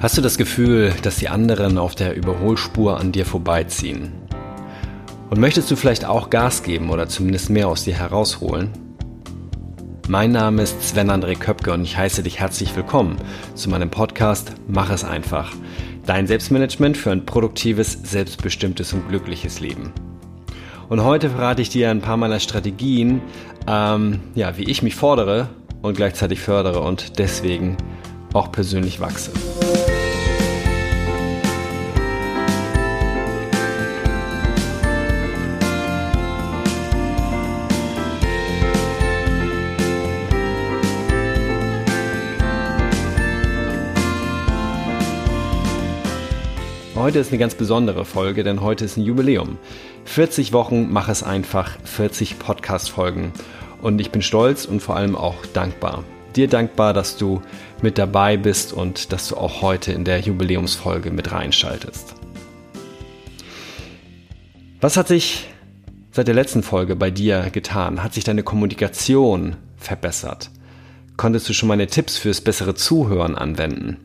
Hast du das Gefühl, dass die anderen auf der Überholspur an dir vorbeiziehen? Und möchtest du vielleicht auch Gas geben oder zumindest mehr aus dir herausholen? Mein Name ist Sven André Köpke und ich heiße dich herzlich willkommen zu meinem Podcast Mach es einfach. Dein Selbstmanagement für ein produktives, selbstbestimmtes und glückliches Leben. Und heute verrate ich dir ein paar meiner Strategien, ähm, ja, wie ich mich fordere und gleichzeitig fördere und deswegen auch persönlich wachse. Heute ist eine ganz besondere Folge, denn heute ist ein Jubiläum. 40 Wochen, mach es einfach, 40 Podcast-Folgen. Und ich bin stolz und vor allem auch dankbar. Dir dankbar, dass du mit dabei bist und dass du auch heute in der Jubiläumsfolge mit reinschaltest. Was hat sich seit der letzten Folge bei dir getan? Hat sich deine Kommunikation verbessert? Konntest du schon meine Tipps fürs bessere Zuhören anwenden?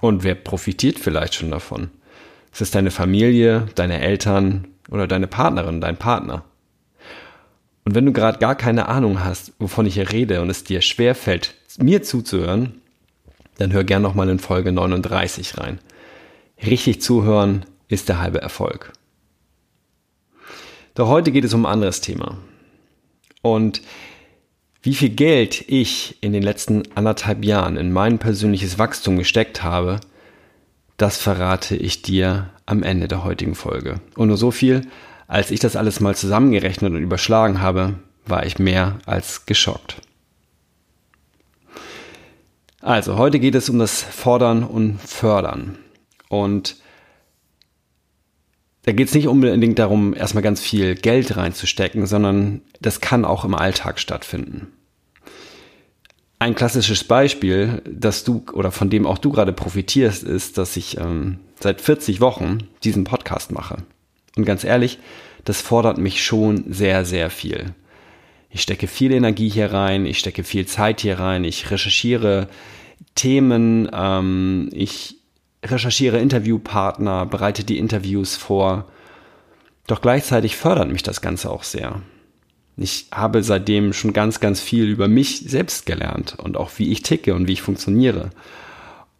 Und wer profitiert vielleicht schon davon? Ist es deine Familie, deine Eltern oder deine Partnerin, dein Partner? Und wenn du gerade gar keine Ahnung hast, wovon ich hier rede und es dir schwer fällt, mir zuzuhören, dann hör gern nochmal in Folge 39 rein. Richtig zuhören ist der halbe Erfolg. Doch heute geht es um ein anderes Thema. Und wie viel Geld ich in den letzten anderthalb Jahren in mein persönliches Wachstum gesteckt habe, das verrate ich dir am Ende der heutigen Folge. Und nur so viel, als ich das alles mal zusammengerechnet und überschlagen habe, war ich mehr als geschockt. Also, heute geht es um das Fordern und Fördern. Und da geht es nicht unbedingt darum, erstmal ganz viel Geld reinzustecken, sondern das kann auch im Alltag stattfinden. Ein klassisches Beispiel, dass du oder von dem auch du gerade profitierst, ist, dass ich ähm, seit 40 Wochen diesen Podcast mache. Und ganz ehrlich, das fordert mich schon sehr, sehr viel. Ich stecke viel Energie hier rein, ich stecke viel Zeit hier rein, ich recherchiere Themen, ähm, ich recherchiere Interviewpartner, bereite die Interviews vor. Doch gleichzeitig fördert mich das Ganze auch sehr. Ich habe seitdem schon ganz, ganz viel über mich selbst gelernt und auch wie ich ticke und wie ich funktioniere.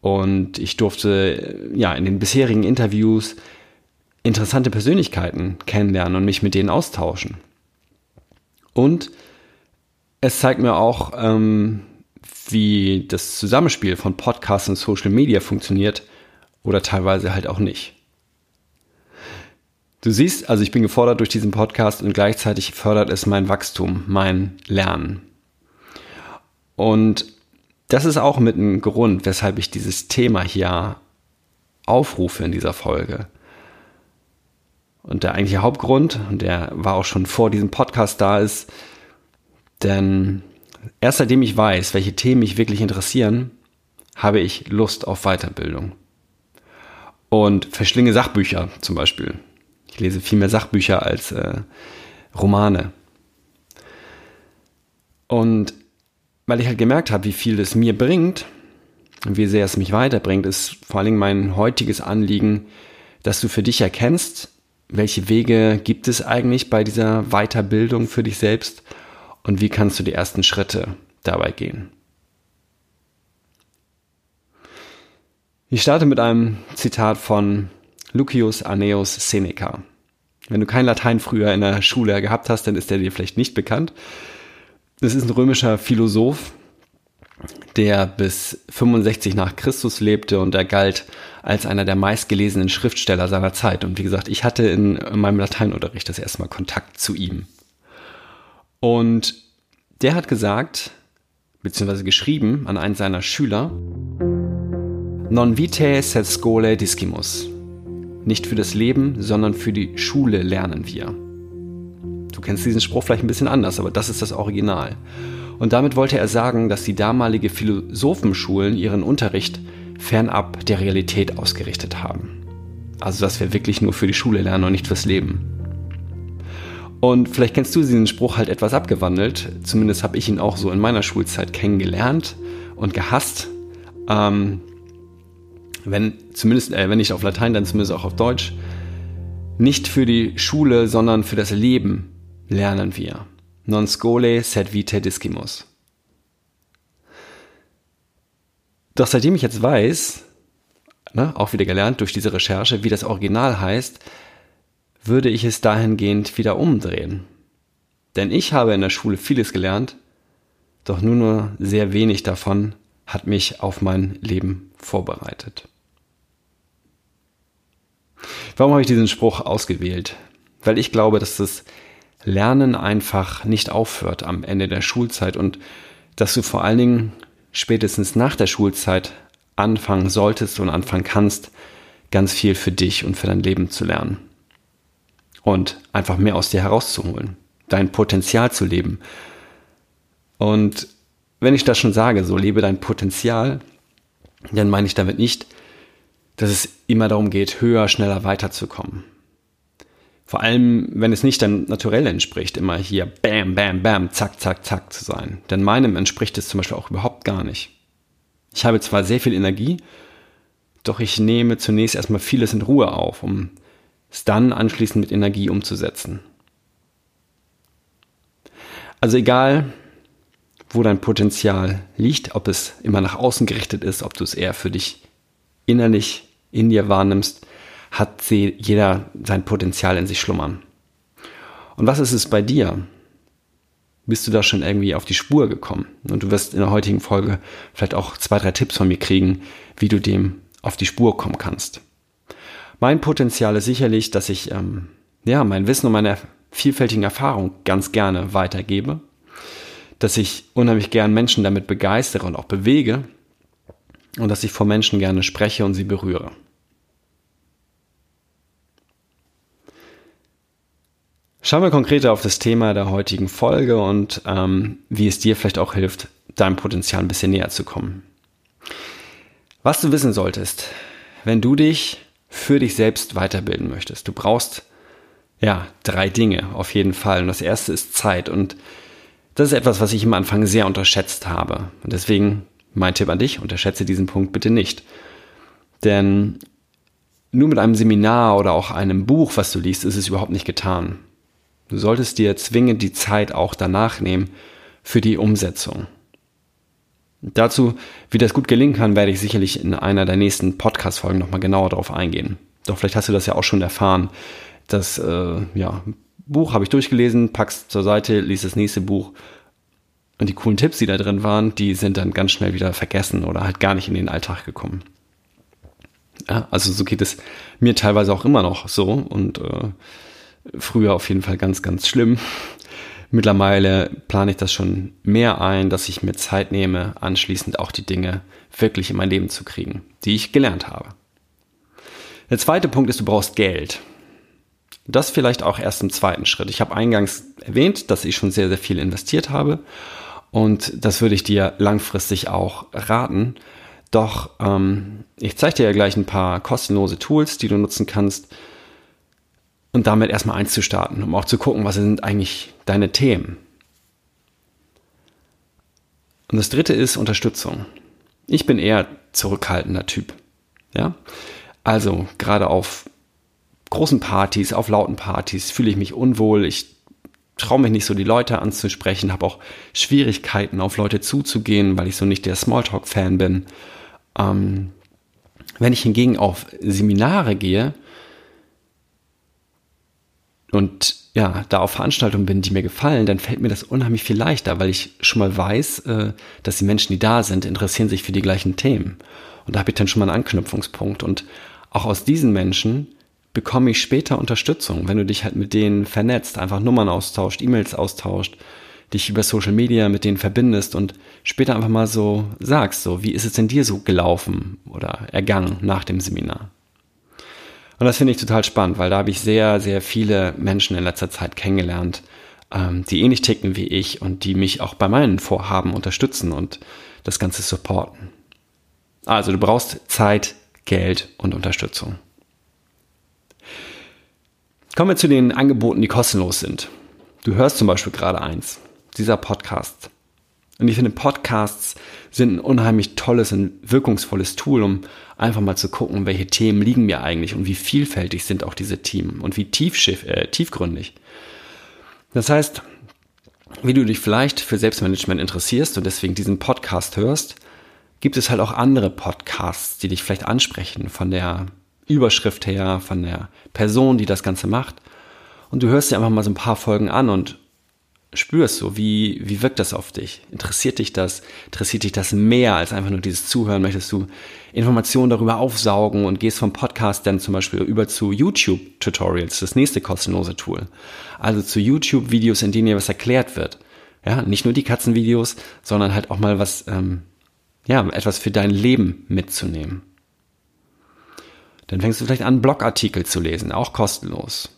Und ich durfte ja in den bisherigen Interviews interessante Persönlichkeiten kennenlernen und mich mit denen austauschen. Und es zeigt mir auch, ähm, wie das Zusammenspiel von Podcasts und Social Media funktioniert oder teilweise halt auch nicht. Du siehst, also ich bin gefordert durch diesen Podcast und gleichzeitig fördert es mein Wachstum, mein Lernen. Und das ist auch mit ein Grund, weshalb ich dieses Thema hier aufrufe in dieser Folge. Und der eigentliche Hauptgrund, und der war auch schon vor diesem Podcast da, ist, denn erst seitdem ich weiß, welche Themen mich wirklich interessieren, habe ich Lust auf Weiterbildung. Und verschlinge Sachbücher zum Beispiel. Ich lese viel mehr Sachbücher als äh, Romane. Und weil ich halt gemerkt habe, wie viel es mir bringt und wie sehr es mich weiterbringt, ist vor allen Dingen mein heutiges Anliegen, dass du für dich erkennst, welche Wege gibt es eigentlich bei dieser Weiterbildung für dich selbst und wie kannst du die ersten Schritte dabei gehen. Ich starte mit einem Zitat von Lucius Aeneus Seneca. Wenn du kein Latein früher in der Schule gehabt hast, dann ist er dir vielleicht nicht bekannt. Das ist ein römischer Philosoph, der bis 65 nach Christus lebte und er galt als einer der meistgelesenen Schriftsteller seiner Zeit. Und wie gesagt, ich hatte in meinem Lateinunterricht das erste Mal Kontakt zu ihm. Und der hat gesagt, beziehungsweise geschrieben an einen seiner Schüler, Non vitae sed scholae discimus. Nicht für das Leben, sondern für die Schule lernen wir. Du kennst diesen Spruch vielleicht ein bisschen anders, aber das ist das Original. Und damit wollte er sagen, dass die damalige Philosophenschulen ihren Unterricht fernab der Realität ausgerichtet haben. Also dass wir wirklich nur für die Schule lernen und nicht fürs Leben. Und vielleicht kennst du diesen Spruch halt etwas abgewandelt. Zumindest habe ich ihn auch so in meiner Schulzeit kennengelernt und gehasst. Ähm, wenn zumindest, äh, wenn nicht auf Latein, dann zumindest auch auf Deutsch, nicht für die Schule, sondern für das Leben lernen wir. Non scole sed vitae discimus. Doch seitdem ich jetzt weiß, ne, auch wieder gelernt durch diese Recherche, wie das Original heißt, würde ich es dahingehend wieder umdrehen. Denn ich habe in der Schule vieles gelernt, doch nur nur sehr wenig davon hat mich auf mein Leben vorbereitet. Warum habe ich diesen Spruch ausgewählt? Weil ich glaube, dass das Lernen einfach nicht aufhört am Ende der Schulzeit und dass du vor allen Dingen spätestens nach der Schulzeit anfangen solltest und anfangen kannst, ganz viel für dich und für dein Leben zu lernen. Und einfach mehr aus dir herauszuholen, dein Potenzial zu leben. Und wenn ich das schon sage, so lebe dein Potenzial, dann meine ich damit nicht, dass es immer darum geht, höher, schneller weiterzukommen. Vor allem, wenn es nicht deinem Naturell entspricht, immer hier bam, bam, bam, zack, zack, zack zu sein. Denn meinem entspricht es zum Beispiel auch überhaupt gar nicht. Ich habe zwar sehr viel Energie, doch ich nehme zunächst erstmal vieles in Ruhe auf, um es dann anschließend mit Energie umzusetzen. Also egal, wo dein Potenzial liegt, ob es immer nach außen gerichtet ist, ob du es eher für dich innerlich in dir wahrnimmst, hat sie, jeder sein Potenzial in sich schlummern. Und was ist es bei dir? Bist du da schon irgendwie auf die Spur gekommen? Und du wirst in der heutigen Folge vielleicht auch zwei, drei Tipps von mir kriegen, wie du dem auf die Spur kommen kannst. Mein Potenzial ist sicherlich, dass ich ähm, ja mein Wissen und meine vielfältigen Erfahrungen ganz gerne weitergebe, dass ich unheimlich gern Menschen damit begeistere und auch bewege und dass ich vor Menschen gerne spreche und sie berühre. Schauen wir konkreter auf das Thema der heutigen Folge und ähm, wie es dir vielleicht auch hilft, deinem Potenzial ein bisschen näher zu kommen. Was du wissen solltest, wenn du dich für dich selbst weiterbilden möchtest, du brauchst ja drei Dinge auf jeden Fall. Und das erste ist Zeit. Und das ist etwas, was ich am Anfang sehr unterschätzt habe. Und deswegen mein Tipp an dich, unterschätze diesen Punkt bitte nicht. Denn nur mit einem Seminar oder auch einem Buch, was du liest, ist es überhaupt nicht getan. Du solltest dir zwingend die Zeit auch danach nehmen für die Umsetzung. Dazu, wie das gut gelingen kann, werde ich sicherlich in einer der nächsten Podcast-Folgen nochmal genauer darauf eingehen. Doch vielleicht hast du das ja auch schon erfahren. Das äh, ja, Buch habe ich durchgelesen, pack's zur Seite, lies das nächste Buch. Und die coolen Tipps, die da drin waren, die sind dann ganz schnell wieder vergessen oder halt gar nicht in den Alltag gekommen. Ja, also so geht es mir teilweise auch immer noch so. Und äh, Früher auf jeden Fall ganz, ganz schlimm. Mittlerweile plane ich das schon mehr ein, dass ich mir Zeit nehme, anschließend auch die Dinge wirklich in mein Leben zu kriegen, die ich gelernt habe. Der zweite Punkt ist, du brauchst Geld. Das vielleicht auch erst im zweiten Schritt. Ich habe eingangs erwähnt, dass ich schon sehr, sehr viel investiert habe und das würde ich dir langfristig auch raten. Doch ähm, ich zeige dir ja gleich ein paar kostenlose Tools, die du nutzen kannst, und damit erstmal einzustarten, um auch zu gucken, was sind eigentlich deine Themen. Und das dritte ist Unterstützung. Ich bin eher zurückhaltender Typ. Ja? Also, gerade auf großen Partys, auf lauten Partys fühle ich mich unwohl. Ich traue mich nicht so, die Leute anzusprechen, habe auch Schwierigkeiten, auf Leute zuzugehen, weil ich so nicht der Smalltalk-Fan bin. Ähm, wenn ich hingegen auf Seminare gehe, und ja, da auf Veranstaltungen bin, die mir gefallen, dann fällt mir das unheimlich viel leichter, weil ich schon mal weiß, äh, dass die Menschen, die da sind, interessieren sich für die gleichen Themen. Und da habe ich dann schon mal einen Anknüpfungspunkt. Und auch aus diesen Menschen bekomme ich später Unterstützung, wenn du dich halt mit denen vernetzt, einfach Nummern austauscht, E-Mails austauscht, dich über Social Media mit denen verbindest und später einfach mal so sagst, so, wie ist es denn dir so gelaufen oder ergangen nach dem Seminar? Und das finde ich total spannend, weil da habe ich sehr, sehr viele Menschen in letzter Zeit kennengelernt, ähm, die ähnlich ticken wie ich und die mich auch bei meinen Vorhaben unterstützen und das Ganze supporten. Also du brauchst Zeit, Geld und Unterstützung. Kommen wir zu den Angeboten, die kostenlos sind. Du hörst zum Beispiel gerade eins, dieser Podcast. Und ich finde, Podcasts sind ein unheimlich tolles und wirkungsvolles Tool, um einfach mal zu gucken, welche Themen liegen mir eigentlich und wie vielfältig sind auch diese Themen und wie tiefschiff, äh, tiefgründig. Das heißt, wie du dich vielleicht für Selbstmanagement interessierst und deswegen diesen Podcast hörst, gibt es halt auch andere Podcasts, die dich vielleicht ansprechen, von der Überschrift her, von der Person, die das Ganze macht. Und du hörst dir einfach mal so ein paar Folgen an und spürst so, wie, wie wirkt das auf dich? Interessiert dich das? Interessiert dich das mehr als einfach nur dieses Zuhören? Möchtest du Informationen darüber aufsaugen und gehst vom Podcast dann zum Beispiel über zu YouTube-Tutorials, das nächste kostenlose Tool. Also zu YouTube-Videos, in denen dir was erklärt wird. Ja, nicht nur die Katzenvideos, sondern halt auch mal was, ähm, ja, etwas für dein Leben mitzunehmen. Dann fängst du vielleicht an, Blogartikel zu lesen, auch kostenlos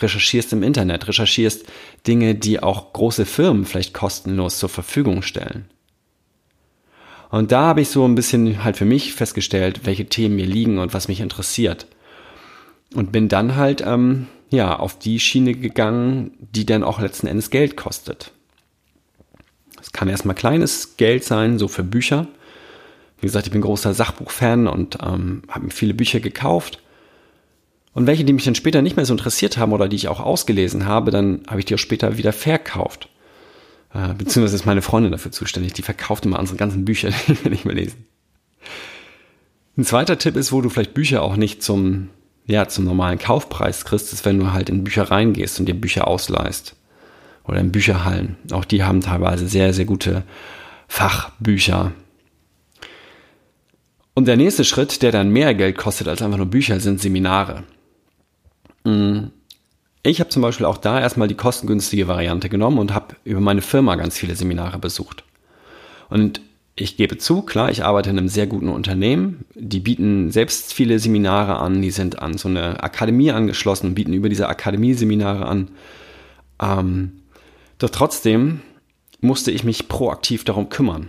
recherchierst im Internet, recherchierst Dinge, die auch große Firmen vielleicht kostenlos zur Verfügung stellen. Und da habe ich so ein bisschen halt für mich festgestellt, welche Themen mir liegen und was mich interessiert. Und bin dann halt ähm, ja auf die Schiene gegangen, die dann auch letzten Endes Geld kostet. Es kann erstmal kleines Geld sein, so für Bücher. Wie gesagt, ich bin großer Sachbuchfan und ähm, habe mir viele Bücher gekauft. Und welche, die mich dann später nicht mehr so interessiert haben oder die ich auch ausgelesen habe, dann habe ich die auch später wieder verkauft. Äh, beziehungsweise ist meine Freundin dafür zuständig. Die verkauft immer unsere ganzen Bücher, die wir nicht mehr lesen. Ein zweiter Tipp ist, wo du vielleicht Bücher auch nicht zum, ja, zum normalen Kaufpreis kriegst, ist, wenn du halt in Büchereien gehst und dir Bücher ausleihst. Oder in Bücherhallen. Auch die haben teilweise sehr, sehr gute Fachbücher. Und der nächste Schritt, der dann mehr Geld kostet als einfach nur Bücher, sind Seminare. Mm. Ich habe zum Beispiel auch da erstmal die kostengünstige Variante genommen und habe über meine Firma ganz viele Seminare besucht. Und ich gebe zu, klar, ich arbeite in einem sehr guten Unternehmen. Die bieten selbst viele Seminare an. Die sind an so eine Akademie angeschlossen bieten über diese Akademie Seminare an. Ähm, doch trotzdem musste ich mich proaktiv darum kümmern.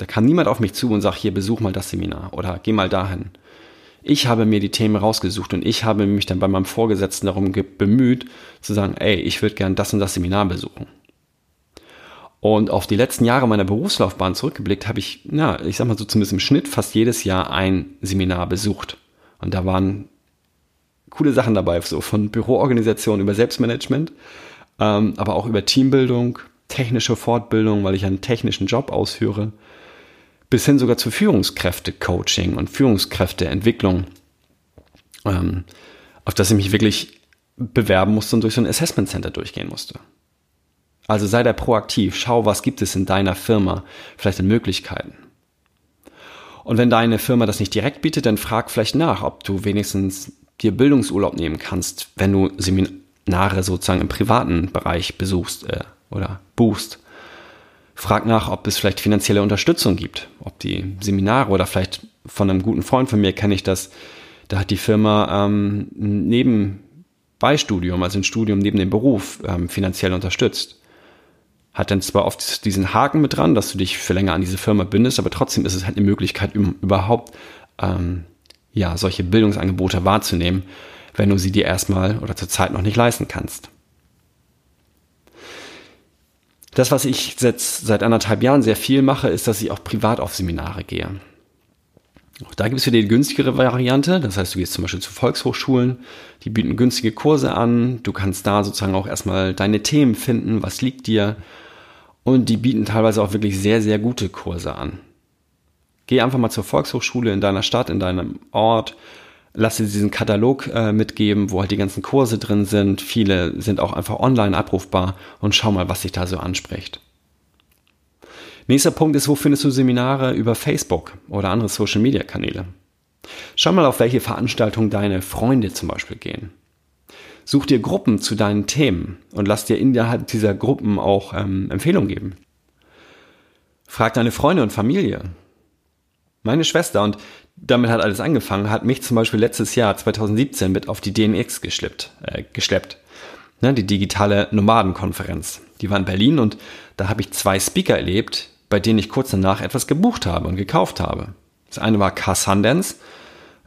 Da kam niemand auf mich zu und sagt, hier besuch mal das Seminar oder geh mal dahin. Ich habe mir die Themen rausgesucht und ich habe mich dann bei meinem Vorgesetzten darum bemüht, zu sagen, ey, ich würde gern das und das Seminar besuchen. Und auf die letzten Jahre meiner Berufslaufbahn zurückgeblickt, habe ich, na, ich sag mal so zumindest im Schnitt fast jedes Jahr ein Seminar besucht. Und da waren coole Sachen dabei, so von Büroorganisation über Selbstmanagement, ähm, aber auch über Teambildung, technische Fortbildung, weil ich einen technischen Job ausführe, bis hin sogar zu Führungskräfte-Coaching und Führungskräfteentwicklung, ähm, auf das ich mich wirklich bewerben musste und durch so ein Assessment Center durchgehen musste. Also sei da proaktiv, schau, was gibt es in deiner Firma, vielleicht in Möglichkeiten. Und wenn deine Firma das nicht direkt bietet, dann frag vielleicht nach, ob du wenigstens dir Bildungsurlaub nehmen kannst, wenn du Seminare sozusagen im privaten Bereich besuchst äh, oder buchst. Frag nach, ob es vielleicht finanzielle Unterstützung gibt, ob die Seminare oder vielleicht von einem guten Freund von mir kenne ich das. Da hat die Firma ähm, neben Beistudium, also ein Studium neben dem Beruf, ähm, finanziell unterstützt. Hat dann zwar oft diesen Haken mit dran, dass du dich für länger an diese Firma bindest, aber trotzdem ist es halt eine Möglichkeit, überhaupt ähm, ja solche Bildungsangebote wahrzunehmen, wenn du sie dir erstmal oder zur Zeit noch nicht leisten kannst. Das, was ich jetzt seit anderthalb Jahren sehr viel mache, ist, dass ich auch privat auf Seminare gehe. Auch da gibt es wieder die günstigere Variante. Das heißt, du gehst zum Beispiel zu Volkshochschulen, die bieten günstige Kurse an. Du kannst da sozusagen auch erstmal deine Themen finden, was liegt dir. Und die bieten teilweise auch wirklich sehr, sehr gute Kurse an. Geh einfach mal zur Volkshochschule in deiner Stadt, in deinem Ort, lass dir diesen Katalog äh, mitgeben, wo halt die ganzen Kurse drin sind. Viele sind auch einfach online abrufbar und schau mal, was sich da so anspricht. Nächster Punkt ist, wo findest du Seminare über Facebook oder andere Social Media Kanäle? Schau mal, auf welche Veranstaltungen deine Freunde zum Beispiel gehen. Such dir Gruppen zu deinen Themen und lass dir innerhalb dieser Gruppen auch ähm, Empfehlungen geben. Frag deine Freunde und Familie. Meine Schwester, und damit hat alles angefangen, hat mich zum Beispiel letztes Jahr 2017 mit auf die DNX geschleppt. Äh, geschleppt. Ne, die digitale Nomadenkonferenz. Die war in Berlin und da habe ich zwei Speaker erlebt, bei denen ich kurz danach etwas gebucht habe und gekauft habe. Das eine war Car Sundance.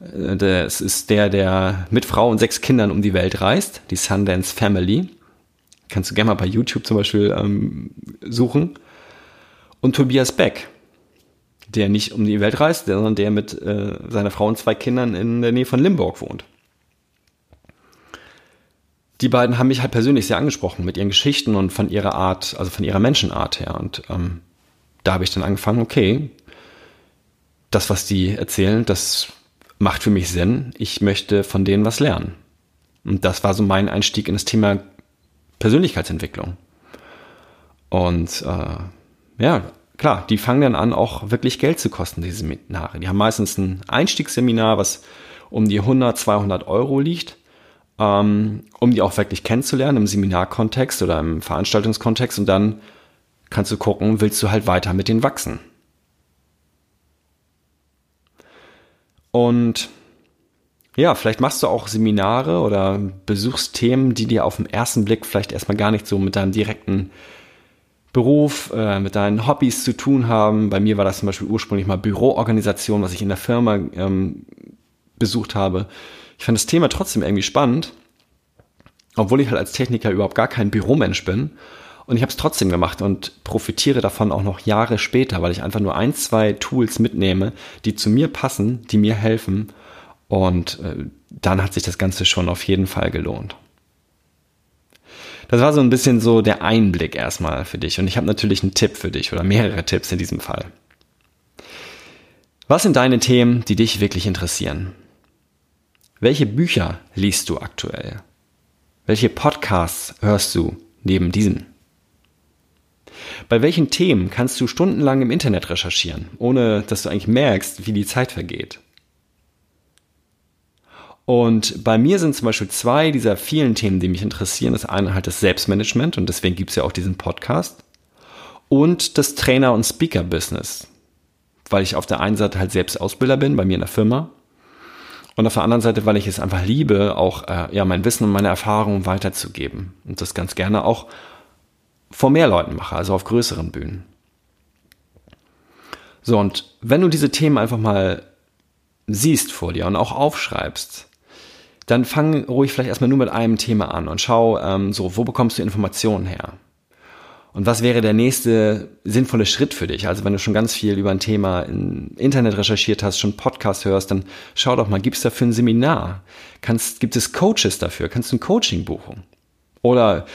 Äh, das ist der, der mit Frau und sechs Kindern um die Welt reist. Die Sundance Family. Kannst du gerne mal bei YouTube zum Beispiel ähm, suchen. Und Tobias Beck, der nicht um die Welt reist, sondern der mit äh, seiner Frau und zwei Kindern in der Nähe von Limburg wohnt. Die beiden haben mich halt persönlich sehr angesprochen mit ihren Geschichten und von ihrer Art, also von ihrer Menschenart her. Und ähm, da habe ich dann angefangen, okay, das, was die erzählen, das macht für mich Sinn. Ich möchte von denen was lernen. Und das war so mein Einstieg in das Thema Persönlichkeitsentwicklung. Und äh, ja, klar, die fangen dann an, auch wirklich Geld zu kosten, diese Seminare. Die haben meistens ein Einstiegsseminar, was um die 100, 200 Euro liegt, ähm, um die auch wirklich kennenzulernen im Seminarkontext oder im Veranstaltungskontext. Und dann kannst du gucken, willst du halt weiter mit denen wachsen. Und ja, vielleicht machst du auch Seminare oder besuchst Themen, die dir auf den ersten Blick vielleicht erstmal gar nicht so mit deinem direkten Beruf, äh, mit deinen Hobbys zu tun haben. Bei mir war das zum Beispiel ursprünglich mal Büroorganisation, was ich in der Firma ähm, besucht habe. Ich fand das Thema trotzdem irgendwie spannend, obwohl ich halt als Techniker überhaupt gar kein Büromensch bin. Und ich habe es trotzdem gemacht und profitiere davon auch noch Jahre später, weil ich einfach nur ein, zwei Tools mitnehme, die zu mir passen, die mir helfen. Und äh, dann hat sich das Ganze schon auf jeden Fall gelohnt. Das war so ein bisschen so der Einblick erstmal für dich. Und ich habe natürlich einen Tipp für dich oder mehrere Tipps in diesem Fall. Was sind deine Themen, die dich wirklich interessieren? Welche Bücher liest du aktuell? Welche Podcasts hörst du neben diesen? Bei welchen Themen kannst du stundenlang im Internet recherchieren, ohne dass du eigentlich merkst, wie die Zeit vergeht? Und bei mir sind zum Beispiel zwei dieser vielen Themen, die mich interessieren. Das eine halt das Selbstmanagement und deswegen gibt es ja auch diesen Podcast. Und das Trainer- und Speaker-Business. Weil ich auf der einen Seite halt selbst Ausbilder bin, bei mir in der Firma. Und auf der anderen Seite, weil ich es einfach liebe, auch äh, ja, mein Wissen und meine Erfahrungen weiterzugeben. Und das ganz gerne auch vor mehr Leuten mache, also auf größeren Bühnen. So, und wenn du diese Themen einfach mal siehst vor dir und auch aufschreibst, dann fang ruhig vielleicht erstmal nur mit einem Thema an und schau, ähm, so, wo bekommst du Informationen her? Und was wäre der nächste sinnvolle Schritt für dich? Also wenn du schon ganz viel über ein Thema im Internet recherchiert hast, schon Podcast hörst, dann schau doch mal, gibt es dafür ein Seminar? Kannst, gibt es Coaches dafür? Kannst du ein Coaching buchen? Oder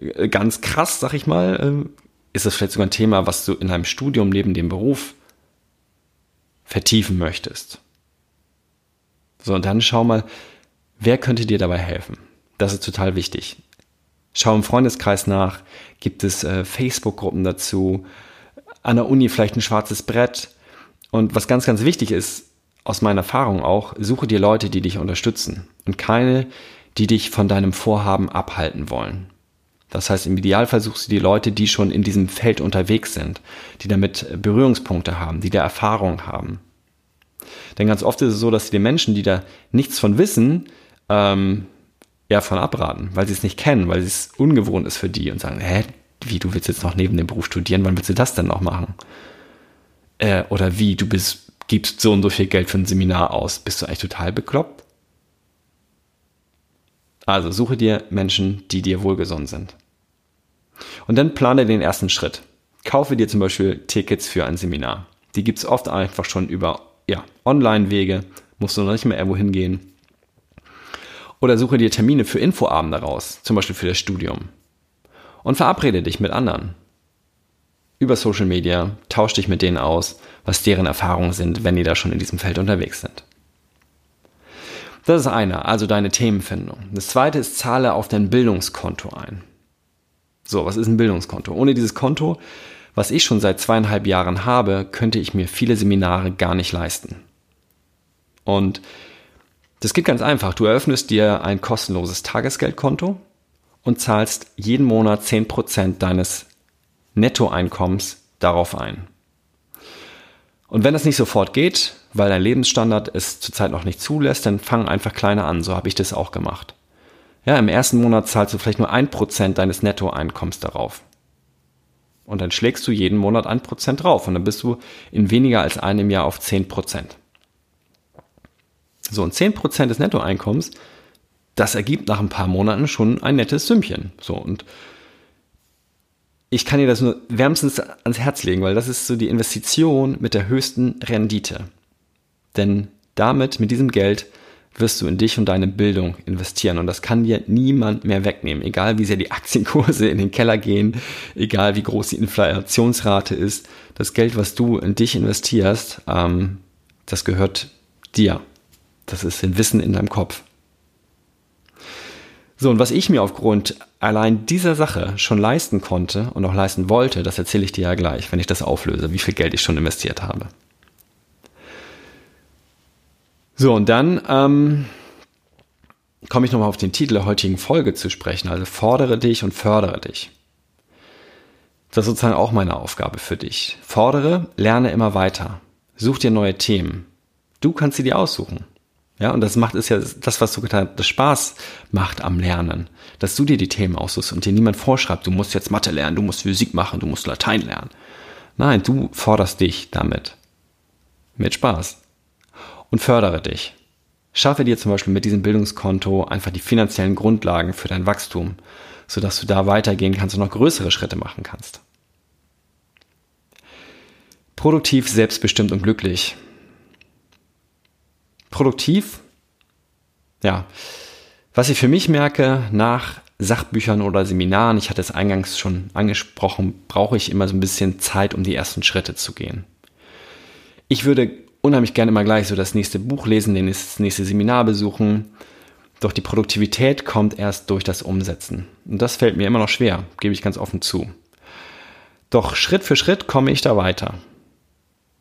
äh, ganz krass, sag ich mal, äh, ist das vielleicht sogar ein Thema, was du in einem Studium neben dem Beruf vertiefen möchtest. So, und dann schau mal, wer könnte dir dabei helfen? Das ist total wichtig. Schau im Freundeskreis nach, gibt es äh, Facebook-Gruppen dazu, an der Uni vielleicht ein schwarzes Brett. Und was ganz, ganz wichtig ist, aus meiner Erfahrung auch, suche dir Leute, die dich unterstützen und keine, die dich von deinem Vorhaben abhalten wollen. Das heißt, im Idealfall suchst du die Leute, die schon in diesem Feld unterwegs sind, die damit Berührungspunkte haben, die da Erfahrung haben. Denn ganz oft ist es so, dass die Menschen, die da nichts von wissen, ähm, eher von abraten, weil sie es nicht kennen, weil es ungewohnt ist für die und sagen, hä, wie, du willst jetzt noch neben dem Beruf studieren, wann willst du das denn noch machen? Äh, oder wie, du bist, gibst so und so viel Geld für ein Seminar aus, bist du eigentlich total bekloppt? Also suche dir Menschen, die dir wohlgesonnen sind. Und dann plane den ersten Schritt. Kaufe dir zum Beispiel Tickets für ein Seminar. Die gibt es oft einfach schon über ja, Online-Wege, musst du noch nicht mehr irgendwo hingehen. Oder suche dir Termine für Infoabende raus, zum Beispiel für das Studium. Und verabrede dich mit anderen. Über Social Media, tausch dich mit denen aus, was deren Erfahrungen sind, wenn die da schon in diesem Feld unterwegs sind. Das ist eine, also deine Themenfindung. Das zweite ist, zahle auf dein Bildungskonto ein. So, was ist ein Bildungskonto? Ohne dieses Konto, was ich schon seit zweieinhalb Jahren habe, könnte ich mir viele Seminare gar nicht leisten. Und das geht ganz einfach. Du eröffnest dir ein kostenloses Tagesgeldkonto und zahlst jeden Monat 10% deines Nettoeinkommens darauf ein. Und wenn das nicht sofort geht, weil dein Lebensstandard es zurzeit noch nicht zulässt, dann fang einfach kleiner an. So habe ich das auch gemacht. Ja, im ersten Monat zahlst du vielleicht nur ein Prozent deines Nettoeinkommens darauf. Und dann schlägst du jeden Monat ein Prozent drauf und dann bist du in weniger als einem Jahr auf zehn Prozent. So, und zehn Prozent des Nettoeinkommens, das ergibt nach ein paar Monaten schon ein nettes Sümmchen. So, und ich kann dir das nur wärmstens ans Herz legen, weil das ist so die Investition mit der höchsten Rendite. Denn damit, mit diesem Geld, wirst du in dich und deine Bildung investieren. Und das kann dir niemand mehr wegnehmen. Egal wie sehr die Aktienkurse in den Keller gehen, egal wie groß die Inflationsrate ist. Das Geld, was du in dich investierst, ähm, das gehört dir. Das ist ein Wissen in deinem Kopf. So, und was ich mir aufgrund allein dieser Sache schon leisten konnte und auch leisten wollte, das erzähle ich dir ja gleich, wenn ich das auflöse, wie viel Geld ich schon investiert habe. So, und dann ähm, komme ich nochmal auf den Titel der heutigen Folge zu sprechen, also fordere dich und fördere dich. Das ist sozusagen auch meine Aufgabe für dich. Fordere, lerne immer weiter. Such dir neue Themen. Du kannst sie dir aussuchen. Ja, und das macht ist ja das, was so getan, das Spaß macht am Lernen, dass du dir die Themen aussuchst und dir niemand vorschreibt, du musst jetzt Mathe lernen, du musst Physik machen, du musst Latein lernen. Nein, du forderst dich damit. Mit Spaß. Und fördere dich. Schaffe dir zum Beispiel mit diesem Bildungskonto einfach die finanziellen Grundlagen für dein Wachstum, sodass du da weitergehen kannst und noch größere Schritte machen kannst. Produktiv, selbstbestimmt und glücklich produktiv. Ja, was ich für mich merke, nach Sachbüchern oder Seminaren, ich hatte es eingangs schon angesprochen, brauche ich immer so ein bisschen Zeit, um die ersten Schritte zu gehen. Ich würde unheimlich gerne immer gleich so das nächste Buch lesen, das nächste Seminar besuchen. Doch die Produktivität kommt erst durch das Umsetzen. Und das fällt mir immer noch schwer, gebe ich ganz offen zu. Doch Schritt für Schritt komme ich da weiter.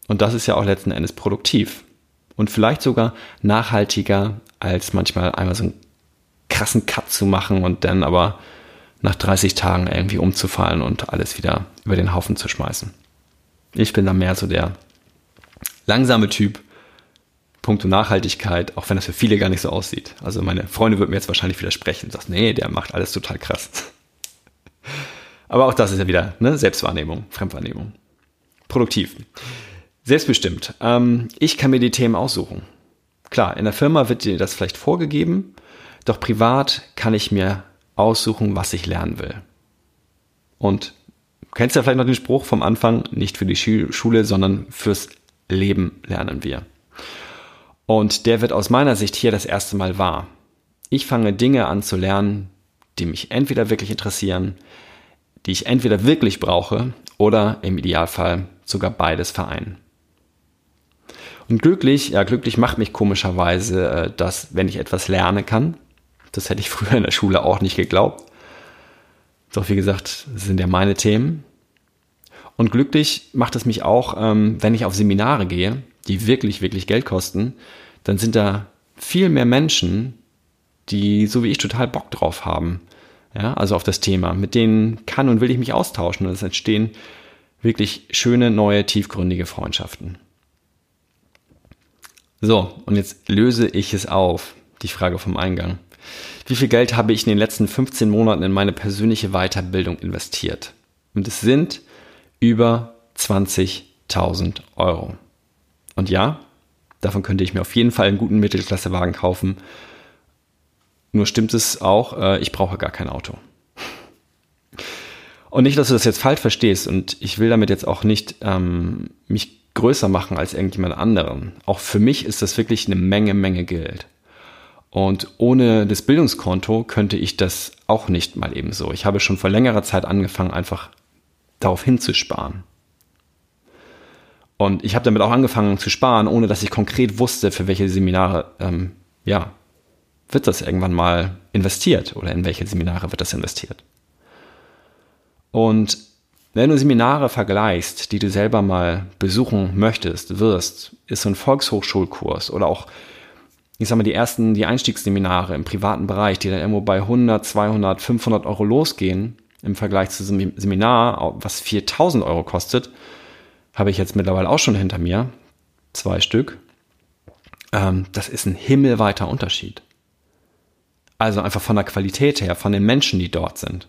Und das ist ja auch letzten Endes produktiv und vielleicht sogar nachhaltiger, als manchmal einmal so einen krassen Cut zu machen und dann aber nach 30 Tagen irgendwie umzufallen und alles wieder über den Haufen zu schmeißen. Ich bin da mehr so der langsame Typ, Punkto Nachhaltigkeit, auch wenn das für viele gar nicht so aussieht. Also meine Freunde würden mir jetzt wahrscheinlich widersprechen und sagen, nee, der macht alles total krass. Aber auch das ist ja wieder ne, Selbstwahrnehmung, Fremdwahrnehmung. Produktiv. Selbstbestimmt. Ähm, ich kann mir die Themen aussuchen. Klar, in der Firma wird dir das vielleicht vorgegeben, doch privat kann ich mir aussuchen, was ich lernen will. Und kennst ja vielleicht noch den Spruch vom Anfang, nicht für die Schule, sondern fürs Leben lernen wir. Und der wird aus meiner Sicht hier das erste Mal wahr. Ich fange Dinge an zu lernen, die mich entweder wirklich interessieren, die ich entweder wirklich brauche oder im Idealfall sogar beides vereinen. Und glücklich, ja, glücklich macht mich komischerweise, äh, dass, wenn ich etwas lernen kann, das hätte ich früher in der Schule auch nicht geglaubt. Doch wie gesagt, das sind ja meine Themen. Und glücklich macht es mich auch, ähm, wenn ich auf Seminare gehe, die wirklich, wirklich Geld kosten, dann sind da viel mehr Menschen, die so wie ich total Bock drauf haben. Ja, also auf das Thema. Mit denen kann und will ich mich austauschen und es entstehen wirklich schöne, neue, tiefgründige Freundschaften. So, und jetzt löse ich es auf, die Frage vom Eingang. Wie viel Geld habe ich in den letzten 15 Monaten in meine persönliche Weiterbildung investiert? Und es sind über 20.000 Euro. Und ja, davon könnte ich mir auf jeden Fall einen guten Mittelklassewagen kaufen. Nur stimmt es auch, äh, ich brauche gar kein Auto. Und nicht, dass du das jetzt falsch verstehst. Und ich will damit jetzt auch nicht ähm, mich größer machen als irgendjemand anderen. Auch für mich ist das wirklich eine Menge, Menge Geld. Und ohne das Bildungskonto könnte ich das auch nicht mal eben so. Ich habe schon vor längerer Zeit angefangen, einfach darauf hinzusparen. Und ich habe damit auch angefangen zu sparen, ohne dass ich konkret wusste, für welche Seminare, ähm, ja, wird das irgendwann mal investiert oder in welche Seminare wird das investiert. Und wenn du Seminare vergleichst, die du selber mal besuchen möchtest, wirst, ist so ein Volkshochschulkurs oder auch, ich sag mal, die ersten, die Einstiegsseminare im privaten Bereich, die dann irgendwo bei 100, 200, 500 Euro losgehen, im Vergleich zu einem Seminar, was 4000 Euro kostet, habe ich jetzt mittlerweile auch schon hinter mir. Zwei Stück. Ähm, das ist ein himmelweiter Unterschied. Also einfach von der Qualität her, von den Menschen, die dort sind.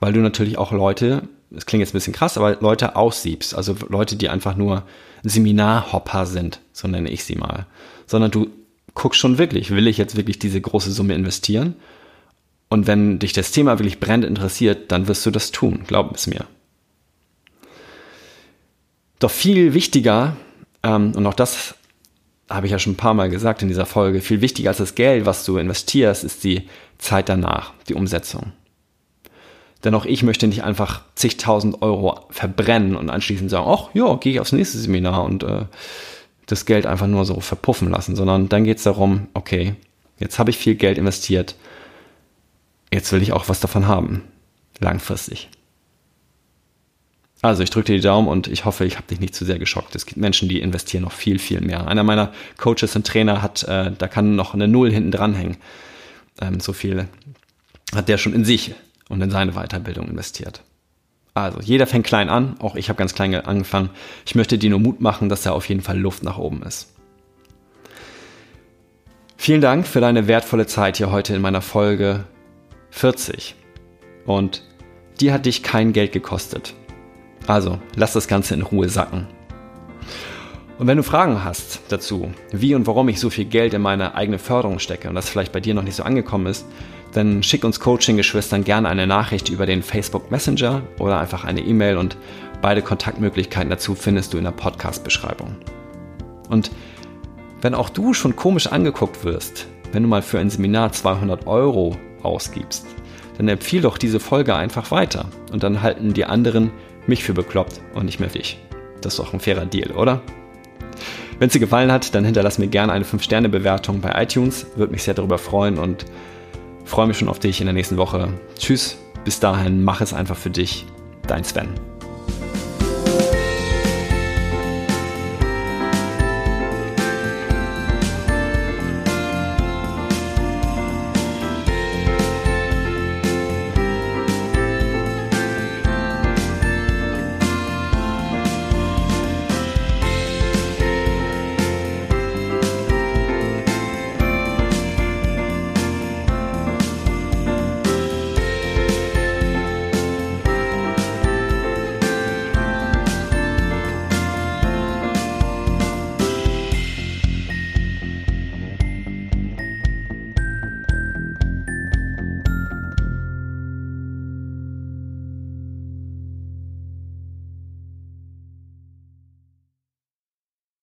Weil du natürlich auch Leute das klingt jetzt ein bisschen krass, aber Leute aussiebst, also Leute, die einfach nur Seminarhopper sind, so nenne ich sie mal, sondern du guckst schon wirklich, will ich jetzt wirklich diese große Summe investieren? Und wenn dich das Thema wirklich brennend interessiert, dann wirst du das tun, glaub es mir. Doch viel wichtiger, ähm, und auch das habe ich ja schon ein paar Mal gesagt in dieser Folge, viel wichtiger als das Geld, was du investierst, ist die Zeit danach, die Umsetzung. Denn auch ich möchte nicht einfach zigtausend Euro verbrennen und anschließend sagen, ach ja, gehe ich aufs nächste Seminar und äh, das Geld einfach nur so verpuffen lassen, sondern dann geht es darum, okay, jetzt habe ich viel Geld investiert, jetzt will ich auch was davon haben, langfristig. Also ich drücke dir die Daumen und ich hoffe, ich habe dich nicht zu sehr geschockt. Es gibt Menschen, die investieren noch viel, viel mehr. Einer meiner Coaches und Trainer hat, äh, da kann noch eine Null hinten dranhängen. Ähm, so viel hat der schon in sich und in seine Weiterbildung investiert. Also, jeder fängt klein an, auch ich habe ganz klein angefangen. Ich möchte dir nur Mut machen, dass da auf jeden Fall Luft nach oben ist. Vielen Dank für deine wertvolle Zeit hier heute in meiner Folge 40. Und dir hat dich kein Geld gekostet. Also lass das Ganze in Ruhe sacken. Und wenn du Fragen hast dazu, wie und warum ich so viel Geld in meine eigene Förderung stecke und das vielleicht bei dir noch nicht so angekommen ist, dann schick uns Coaching-Geschwistern gerne eine Nachricht über den Facebook Messenger oder einfach eine E-Mail und beide Kontaktmöglichkeiten dazu findest du in der Podcast-Beschreibung. Und wenn auch du schon komisch angeguckt wirst, wenn du mal für ein Seminar 200 Euro ausgibst, dann empfiehl doch diese Folge einfach weiter und dann halten die anderen mich für bekloppt und nicht mehr dich. Das ist doch ein fairer Deal, oder? Wenn es dir gefallen hat, dann hinterlass mir gerne eine 5-Sterne-Bewertung bei iTunes. Würde mich sehr darüber freuen und freue mich schon auf dich in der nächsten Woche. Tschüss, bis dahin, mach es einfach für dich. Dein Sven.